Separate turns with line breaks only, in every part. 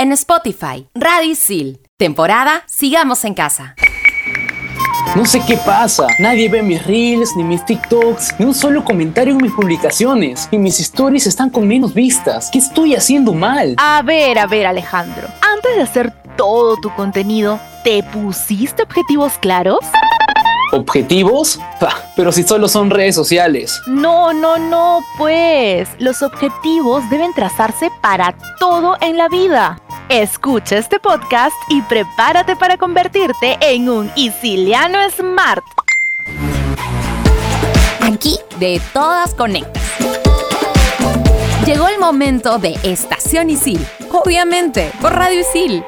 en Spotify. Radisil. Temporada Sigamos en Casa.
No sé qué pasa. Nadie ve mis reels, ni mis TikToks, ni un solo comentario en mis publicaciones. Y mis stories están con menos vistas. ¿Qué estoy haciendo mal?
A ver, a ver, Alejandro. Antes de hacer todo tu contenido, ¿te pusiste objetivos claros?
¿Objetivos? pero si solo son redes sociales.
No, no, no, pues los objetivos deben trazarse para todo en la vida. Escucha este podcast y prepárate para convertirte en un Isiliano Smart.
Aquí de todas conectas. Llegó el momento de Estación Isil, obviamente por Radio Isil.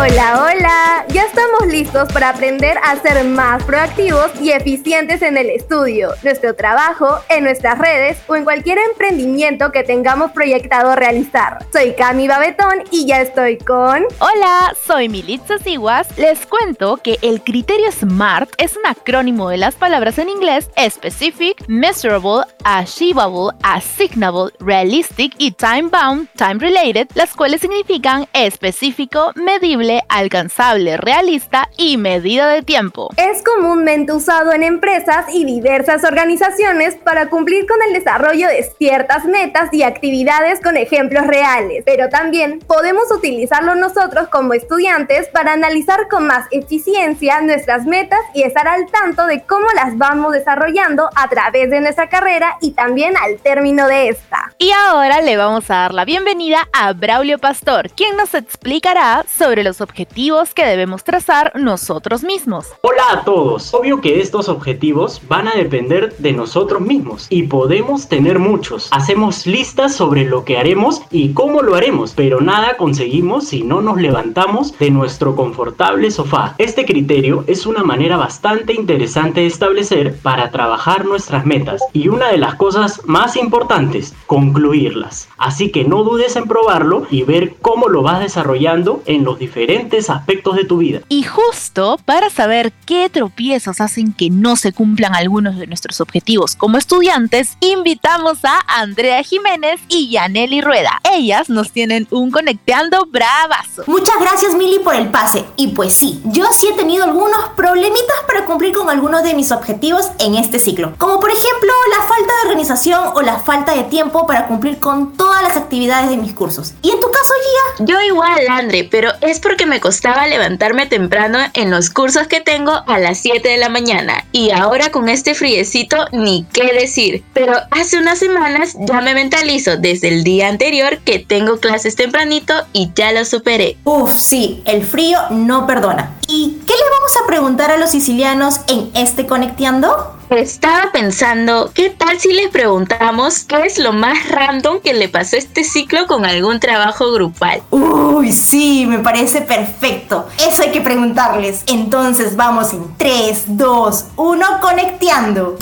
Hola, hola. Ya estamos listos para aprender a ser más proactivos y eficientes en el estudio, nuestro trabajo, en nuestras redes o en cualquier emprendimiento que tengamos proyectado realizar. Soy Cami Babetón y ya estoy con...
Hola, soy Militza Siguas. Les cuento que el criterio SMART es un acrónimo de las palabras en inglés Specific, Measurable, Achievable, Assignable, Realistic y Time Bound, Time Related, las cuales significan específico, medible, alcanzable, realista y medida de tiempo.
Es comúnmente usado en empresas y diversas organizaciones para cumplir con el desarrollo de ciertas metas y actividades con ejemplos reales, pero también podemos utilizarlo nosotros como estudiantes para analizar con más eficiencia nuestras metas y estar al tanto de cómo las vamos desarrollando a través de nuestra carrera y también al término de esta.
Y ahora le vamos a dar la bienvenida a Braulio Pastor, quien nos explicará sobre los objetivos que debemos trazar nosotros mismos.
Hola a todos. Obvio que estos objetivos van a depender de nosotros mismos y podemos tener muchos. Hacemos listas sobre lo que haremos y cómo lo haremos, pero nada conseguimos si no nos levantamos de nuestro confortable sofá. Este criterio es una manera bastante interesante de establecer para trabajar nuestras metas y una de las cosas más importantes, concluirlas. Así que no dudes en probarlo y ver cómo lo vas desarrollando en los diferentes diferentes aspectos de tu vida.
Y justo para saber qué tropiezos hacen que no se cumplan algunos de nuestros objetivos como estudiantes, invitamos a Andrea Jiménez y Yaneli Rueda. Ellas nos tienen un conecteando bravazo.
Muchas gracias Mili por el pase. Y pues sí, yo sí he tenido algunos problemitas para cumplir con algunos de mis objetivos en este ciclo. Como por ejemplo la falta de organización o la falta de tiempo para cumplir con todas las actividades de mis cursos. ¿Y en tu caso, Gia?
Yo igual, Andre, pero es porque me costaba levantarme temprano en los cursos que tengo a las 7 de la mañana. Y ahora con este friecito ni qué decir. Pero hace unas semanas ya me mentalizo desde el día anterior que tengo clases tempranito y ya lo superé.
Uf, sí, el frío no perdona. ¿Y qué le vamos a preguntar a los sicilianos en este Conecteando?
Estaba pensando, ¿qué tal si les preguntamos qué es lo más random que le pasó este ciclo con algún trabajo grupal?
Uy, sí, me parece perfecto. Eso hay que preguntarles. Entonces vamos en 3, 2, 1, conecteando.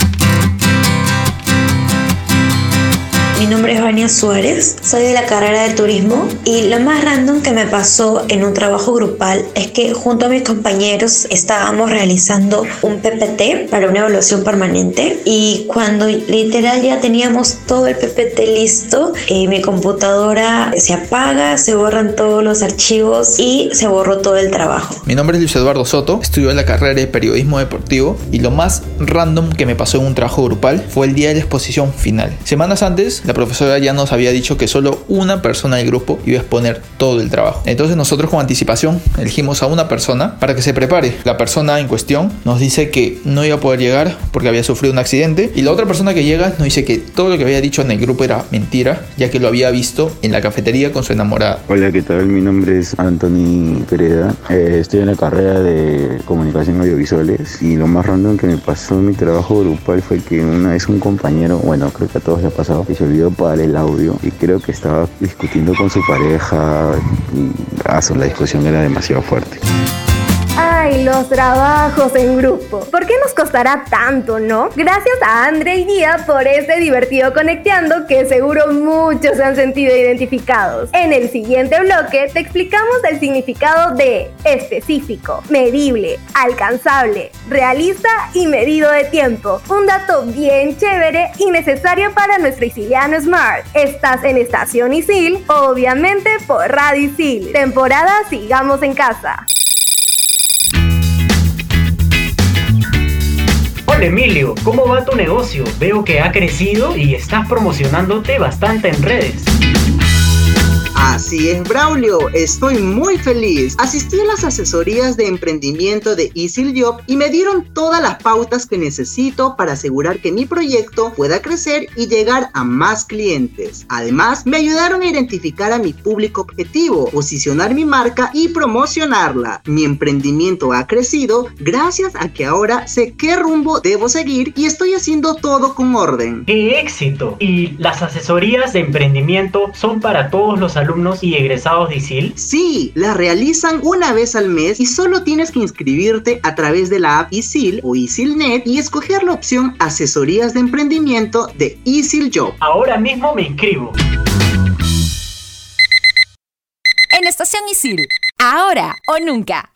Mi nombre es Vania Suárez, soy de la carrera de turismo y lo más random que me pasó en un trabajo grupal es que junto a mis compañeros estábamos realizando un PPT para una evaluación permanente y cuando literal ya teníamos todo el PPT listo, eh, mi computadora se apaga, se borran todos los archivos y se borró todo el trabajo.
Mi nombre es Luis Eduardo Soto, estudio en la carrera de periodismo deportivo y lo más random que me pasó en un trabajo grupal fue el día de la exposición final. Semanas antes la profesora ya nos había dicho que solo una persona del grupo iba a exponer todo el trabajo. Entonces nosotros con anticipación elegimos a una persona para que se prepare. La persona en cuestión nos dice que no iba a poder llegar porque había sufrido un accidente y la otra persona que llega nos dice que todo lo que había dicho en el grupo era mentira, ya que lo había visto en la cafetería con su enamorada.
Hola, ¿qué tal? Mi nombre es Anthony Pereda. Eh, estoy en la carrera de comunicación audiovisuales y lo más random que me pasó en mi trabajo grupal fue que una vez un compañero, bueno, creo que a todos le ha pasado, que se olvidó para el audio y creo que estaba discutiendo con su pareja y ah, la discusión era demasiado fuerte.
Ay, los trabajos en grupo. ¿Por qué nos costará tanto, no? Gracias a André y Guía por este divertido conecteando que seguro muchos se han sentido identificados. En el siguiente bloque te explicamos el significado de específico, medible, alcanzable, realista y medido de tiempo. Un dato bien chévere y necesario para nuestro Isiliano Smart. Estás en Estación Isil, obviamente por Radio Isil. Temporada Sigamos en Casa.
Emilio, ¿cómo va tu negocio? Veo que ha crecido y estás promocionándote bastante en redes.
Así es, Braulio, estoy muy feliz. Asistí a las asesorías de emprendimiento de Easy Job y me dieron todas las pautas que necesito para asegurar que mi proyecto pueda crecer y llegar a más clientes. Además, me ayudaron a identificar a mi público objetivo, posicionar mi marca y promocionarla. Mi emprendimiento ha crecido gracias a que ahora sé qué rumbo debo seguir y estoy haciendo todo con orden.
¡Qué éxito! ¿Y las asesorías de emprendimiento son para todos los alumnos? Y egresados de ISIL?
Sí, las realizan una vez al mes y solo tienes que inscribirte a través de la app ISIL o ISILNet y escoger la opción Asesorías de Emprendimiento de ISIL Job.
Ahora mismo me inscribo.
En Estación ISIL, ahora o nunca.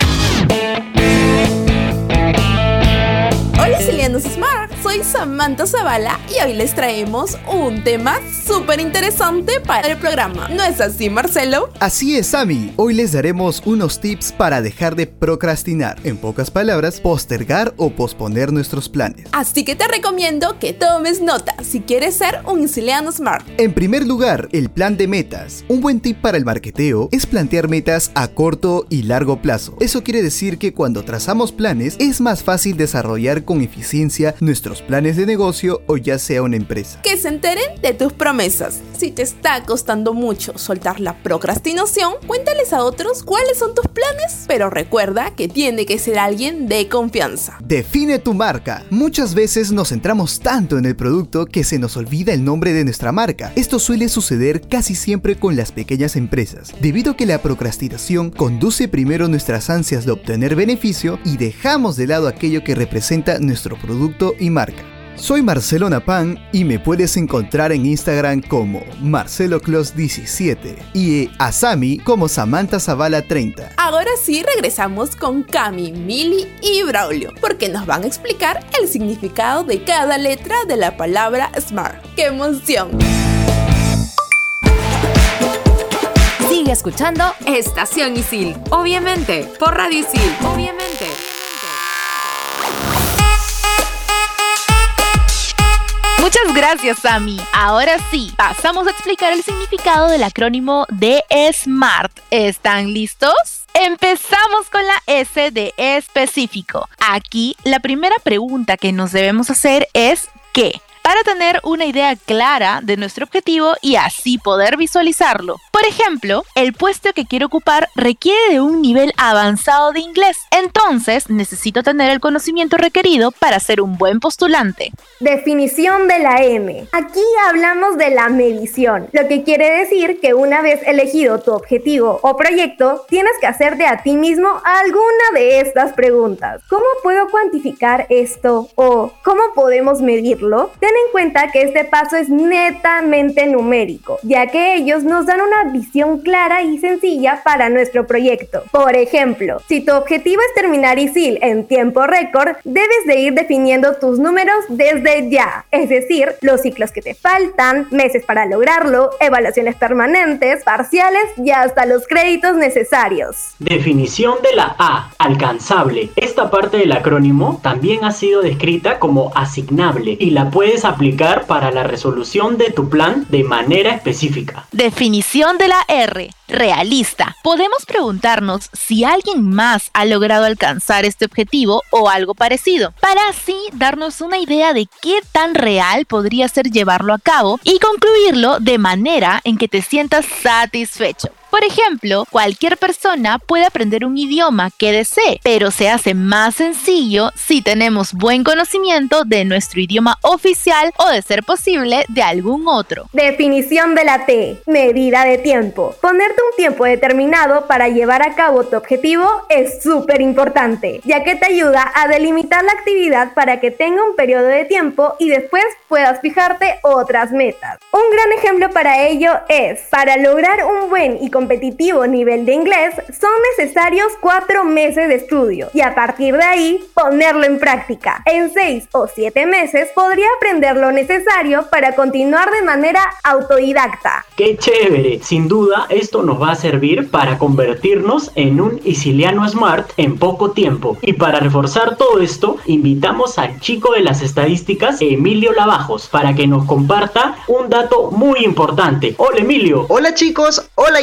Hola Silianos Smart, soy Samantha Zavala y hoy les traemos un tema súper interesante para el programa. ¿No es así, Marcelo?
Así es, Sami. Hoy les daremos unos tips para dejar de procrastinar. En pocas palabras, postergar o posponer nuestros planes.
Así que te recomiendo que tomes nota si quieres ser un Siliano Smart.
En primer lugar, el plan de metas. Un buen tip para el marketeo es plantear metas a corto y largo plazo. Eso quiere decir que cuando trazamos planes es más fácil desarrollar con eficiencia nuestros planes de negocio o ya sea una empresa.
Que se enteren de tus promesas. Si te está costando mucho soltar la procrastinación, cuéntales a otros cuáles son tus planes, pero recuerda que tiene que ser alguien de confianza.
Define tu marca. Muchas veces nos centramos tanto en el producto que se nos olvida el nombre de nuestra marca. Esto suele suceder casi siempre con las pequeñas empresas, debido a que la procrastinación conduce primero nuestras ansias de obtener beneficio y dejamos de lado aquello que representa nuestro producto y marca. Soy Marcelo Napan y me puedes encontrar en Instagram como MarceloClos17 y a Sami como Samantha Zavala 30.
Ahora sí regresamos con Cami, Mili y Braulio, porque nos van a explicar el significado de cada letra de la palabra Smart. ¡Qué emoción!
Sigue escuchando Estación Isil, obviamente, por Radio Isil, obviamente.
Gracias, Sammy. Ahora sí, pasamos a explicar el significado del acrónimo de SMART. ¿Están listos? Empezamos con la S de específico. Aquí la primera pregunta que nos debemos hacer es ¿qué? para tener una idea clara de nuestro objetivo y así poder visualizarlo. Por ejemplo, el puesto que quiero ocupar requiere de un nivel avanzado de inglés, entonces necesito tener el conocimiento requerido para ser un buen postulante.
Definición de la M. Aquí hablamos de la medición, lo que quiere decir que una vez elegido tu objetivo o proyecto, tienes que hacerte a ti mismo alguna de estas preguntas. ¿Cómo puedo cuantificar esto? ¿O cómo podemos medirlo? Ten en cuenta que este paso es netamente numérico, ya que ellos nos dan una visión clara y sencilla para nuestro proyecto. Por ejemplo, si tu objetivo es terminar ISIL en tiempo récord, debes de ir definiendo tus números desde ya, es decir, los ciclos que te faltan, meses para lograrlo, evaluaciones permanentes, parciales y hasta los créditos necesarios.
Definición de la A, alcanzable. Esta parte del acrónimo también ha sido descrita como asignable y la puedes aplicar para la resolución de tu plan de manera específica.
Definición la R, realista. Podemos preguntarnos si alguien más ha logrado alcanzar este objetivo o algo parecido, para así darnos una idea de qué tan real podría ser llevarlo a cabo y concluirlo de manera en que te sientas satisfecho. Por ejemplo, cualquier persona puede aprender un idioma que desee, pero se hace más sencillo si tenemos buen conocimiento de nuestro idioma oficial o de ser posible de algún otro.
Definición de la T. Medida de tiempo. Ponerte un tiempo determinado para llevar a cabo tu objetivo es súper importante, ya que te ayuda a delimitar la actividad para que tenga un periodo de tiempo y después puedas fijarte otras metas. Un gran ejemplo para ello es, para lograr un buen y competitivo nivel de inglés, son necesarios cuatro meses de estudio y a partir de ahí ponerlo en práctica. En seis o siete meses podría aprender lo necesario para continuar de manera autodidacta.
¡Qué chévere! Sin duda, esto nos va a servir para convertirnos en un Isiliano Smart en poco tiempo. Y para reforzar todo esto, invitamos al chico de las estadísticas, Emilio Lavajos, para que nos comparta un dato muy importante. Hola Emilio.
Hola chicos, hola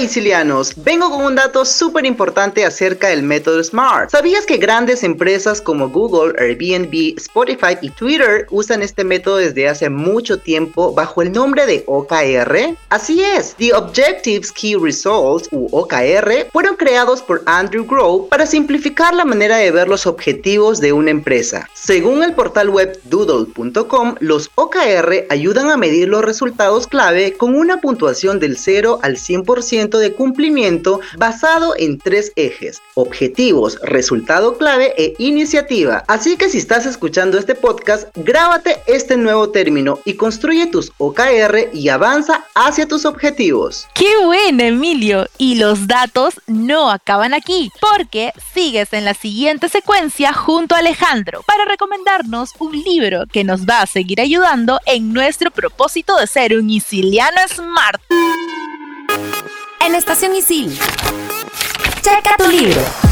Vengo con un dato súper importante acerca del método SMART. ¿Sabías que grandes empresas como Google, Airbnb, Spotify y Twitter usan este método desde hace mucho tiempo bajo el nombre de OKR? Así es, The Objectives Key Results, u OKR, fueron creados por Andrew Grove para simplificar la manera de ver los objetivos de una empresa. Según el portal web doodle.com, los OKR ayudan a medir los resultados clave con una puntuación del 0 al 100% de cumplimiento basado en tres ejes, objetivos, resultado clave e iniciativa. Así que si estás escuchando este podcast, grábate este nuevo término y construye tus OKR y avanza hacia tus objetivos.
¡Qué bueno, Emilio! Y los datos no acaban aquí, porque sigues en la siguiente secuencia junto a Alejandro para recomendarnos un libro que nos va a seguir ayudando en nuestro propósito de ser un Isiliano Smart.
En Estación Isil. Checa tu libro.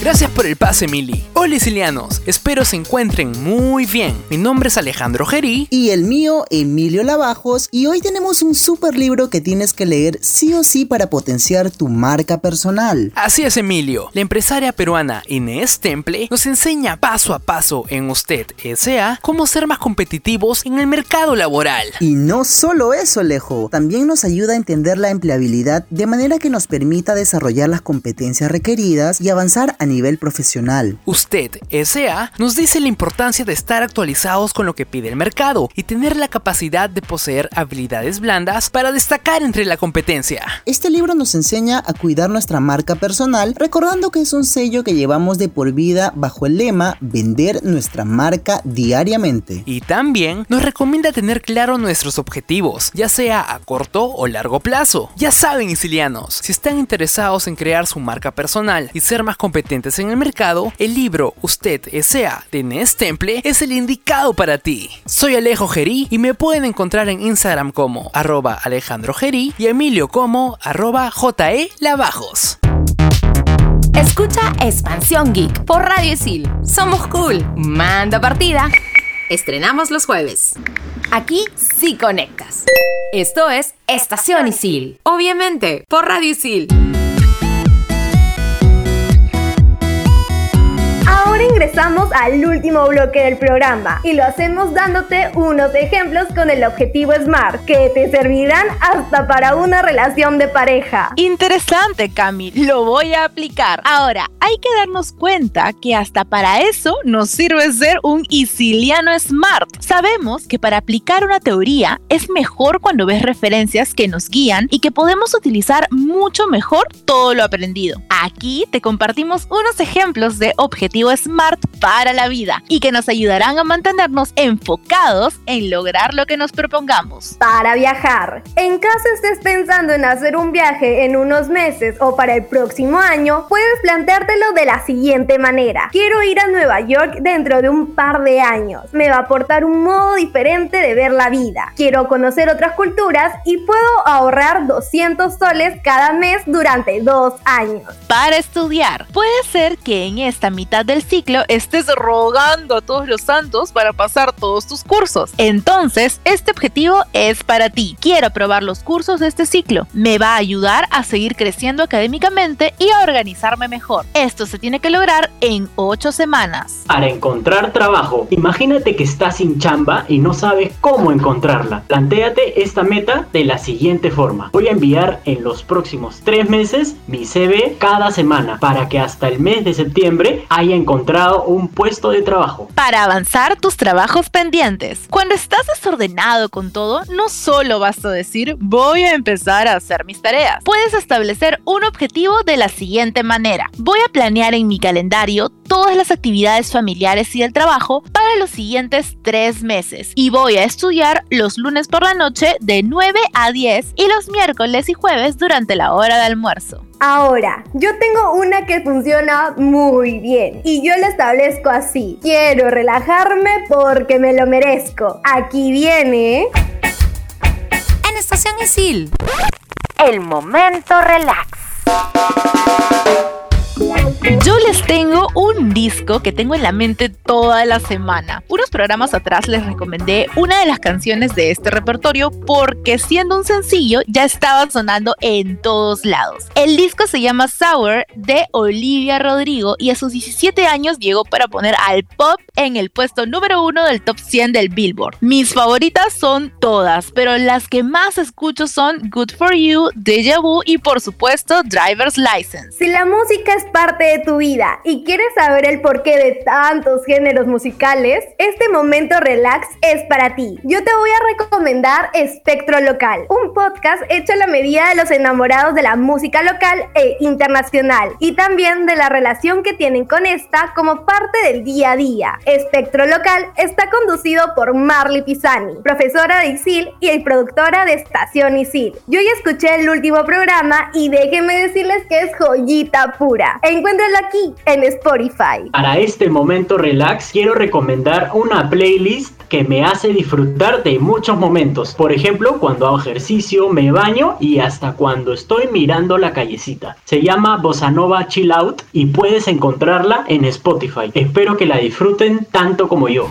Gracias por el pase, Mili. Hola, Sicilianos. Espero se encuentren muy bien. Mi nombre es Alejandro Gerí.
Y el mío, Emilio Lavajos. Y hoy tenemos un super libro que tienes que leer sí o sí para potenciar tu marca personal.
Así es, Emilio. La empresaria peruana Inés Temple nos enseña paso a paso en Usted S.A. cómo ser más competitivos en el mercado laboral.
Y no solo eso, Lejo. También nos ayuda a entender la empleabilidad de manera que nos permita desarrollar las competencias requeridas y avanzar a nivel profesional.
Usted, S.A., nos dice la importancia de estar actualizados con lo que pide el mercado y tener la capacidad de poseer habilidades blandas para destacar entre la competencia.
Este libro nos enseña a cuidar nuestra marca personal, recordando que es un sello que llevamos de por vida bajo el lema Vender nuestra marca diariamente.
Y también nos recomienda tener claro nuestros objetivos, ya sea a corto o largo plazo. Ya saben, isilianos, si están interesados en crear su marca personal y ser más competentes en el mercado, el libro Usted S.A. de Nes Temple es el indicado para ti. Soy Alejo Gerí y me pueden encontrar en Instagram como arroba Alejandro Gerí y Emilio como arroba JE Lavajos.
Escucha Expansión Geek por Radio Isil. Somos cool. Manda partida. Estrenamos los jueves. Aquí sí conectas. Esto es Estación Isil. Obviamente, por Radio Isil.
Ingresamos al último bloque del programa y lo hacemos dándote unos ejemplos con el objetivo SMART que te servirán hasta para una relación de pareja.
Interesante, Cami, lo voy a aplicar. Ahora, hay que darnos cuenta que hasta para eso nos sirve ser un isiliano smart. Sabemos que para aplicar una teoría es mejor cuando ves referencias que nos guían y que podemos utilizar mucho mejor todo lo aprendido. Aquí te compartimos unos ejemplos de objetivo SMART para la vida y que nos ayudarán a mantenernos enfocados en lograr lo que nos propongamos.
Para viajar. En caso estés pensando en hacer un viaje en unos meses o para el próximo año, puedes planteártelo de la siguiente manera. Quiero ir a Nueva York dentro de un par de años. Me va a aportar un modo diferente de ver la vida. Quiero conocer otras culturas y puedo ahorrar 200 soles cada mes durante dos años.
para estudiar. Puede ser que en esta mitad del ciclo estés rogando a todos los santos para pasar todos tus cursos. Entonces, este objetivo es para ti. Quiero aprobar los cursos de este ciclo. Me va a ayudar a seguir creciendo académicamente y a organizarme mejor. Esto se tiene que lograr en 8 semanas.
Para encontrar trabajo, imagínate que estás sin chamba y no sabes cómo encontrarla. Plantéate esta meta de la siguiente forma. Voy a enviar en los próximos 3 meses mi CV cada semana para que hasta el mes de septiembre haya encontrado un puesto de trabajo.
Para avanzar tus trabajos pendientes. Cuando estás desordenado con todo, no solo basta decir voy a empezar a hacer mis tareas. Puedes establecer un objetivo de la siguiente manera. Voy a planear en mi calendario todas las actividades familiares y del trabajo para los siguientes tres meses y voy a estudiar los lunes por la noche de 9 a 10 y los miércoles y jueves durante la hora de almuerzo.
Ahora, yo tengo una que funciona muy bien y yo la establezco así. Quiero relajarme porque me lo merezco. Aquí viene...
En Estación Isil. El momento relax.
Les tengo un disco que tengo en la mente toda la semana. Unos programas atrás les recomendé una de las canciones de este repertorio porque siendo un sencillo ya estaba sonando en todos lados. El disco se llama Sour de Olivia Rodrigo y a sus 17 años llegó para poner al pop en el puesto número uno del top 100 del Billboard. Mis favoritas son todas, pero las que más escucho son Good For You, Deja Vu y por supuesto Driver's License.
Si la música es parte de tu vida y quieres saber el porqué de tantos géneros musicales, este momento relax es para ti. Yo te voy a recomendar Espectro Local, un podcast hecho a la medida de los enamorados de la música local e internacional y también de la relación que tienen con esta como parte del día a día. Espectro Local está conducido por Marley Pisani, profesora de ISIL y productora de Estación ISIL. Yo ya escuché el último programa y déjenme decirles que es joyita pura. Encuéntralo aquí en Spotify.
Para este momento relax quiero recomendar una playlist que me hace disfrutar de muchos momentos. Por ejemplo, cuando hago ejercicio, me baño y hasta cuando estoy mirando la callecita. Se llama Bossa Nova Chill Out y puedes encontrarla en Spotify. Espero que la disfruten tanto como yo.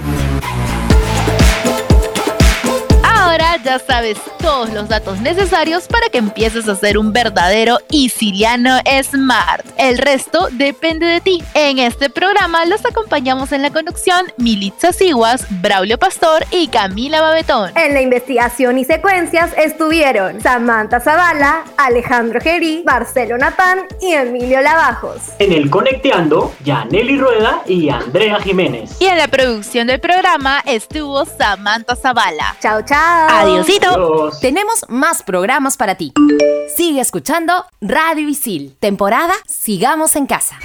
Ya sabes todos los datos necesarios para que empieces a ser un verdadero Isiliano Smart. El resto depende de ti. En este programa los acompañamos en la conducción Militza Siguas, Braulio Pastor y Camila Babetón.
En la investigación y secuencias estuvieron Samantha Zavala, Alejandro Gerí, Marcelo Natán y Emilio Lavajos.
En el Conecteando, Yaneli Rueda y Andrea Jiménez.
Y en la producción del programa estuvo Samantha Zavala.
Chao, chao.
Adiosito.
Adiós.
Tenemos más programas para ti. Sigue escuchando Radio Isil. Temporada Sigamos en Casa.